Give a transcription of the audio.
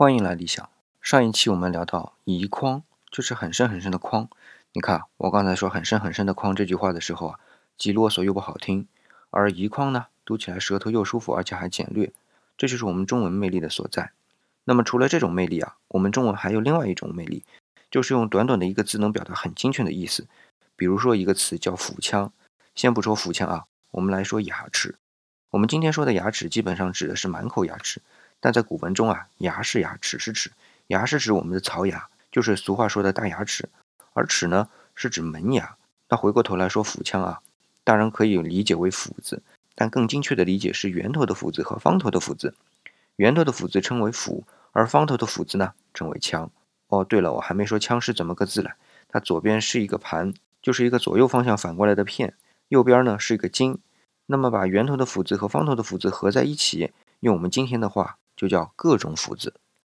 欢迎来理想。上一期我们聊到“移筐”，就是很深很深的筐。你看，我刚才说“很深很深的筐”这句话的时候啊，既啰嗦又不好听。而“移筐”呢，读起来舌头又舒服，而且还简略。这就是我们中文魅力的所在。那么除了这种魅力啊，我们中文还有另外一种魅力，就是用短短的一个字能表达很精确的意思。比如说一个词叫“腹腔”，先不说腹腔啊，我们来说牙齿。我们今天说的牙齿，基本上指的是满口牙齿。但在古文中啊，牙是牙，齿是齿，牙是指我们的槽牙，就是俗话说的大牙齿，而齿呢是指门牙。那回过头来说腹腔啊，当然可以理解为斧子，但更精确的理解是圆头的斧子和方头的斧子。圆头的斧子称为斧，而方头的斧子呢称为枪。哦，对了，我还没说枪是怎么个字来，它左边是一个盘，就是一个左右方向反过来的片，右边呢是一个金。那么把圆头的斧子和方头的斧子合在一起，用我们今天的话。就叫各种斧子。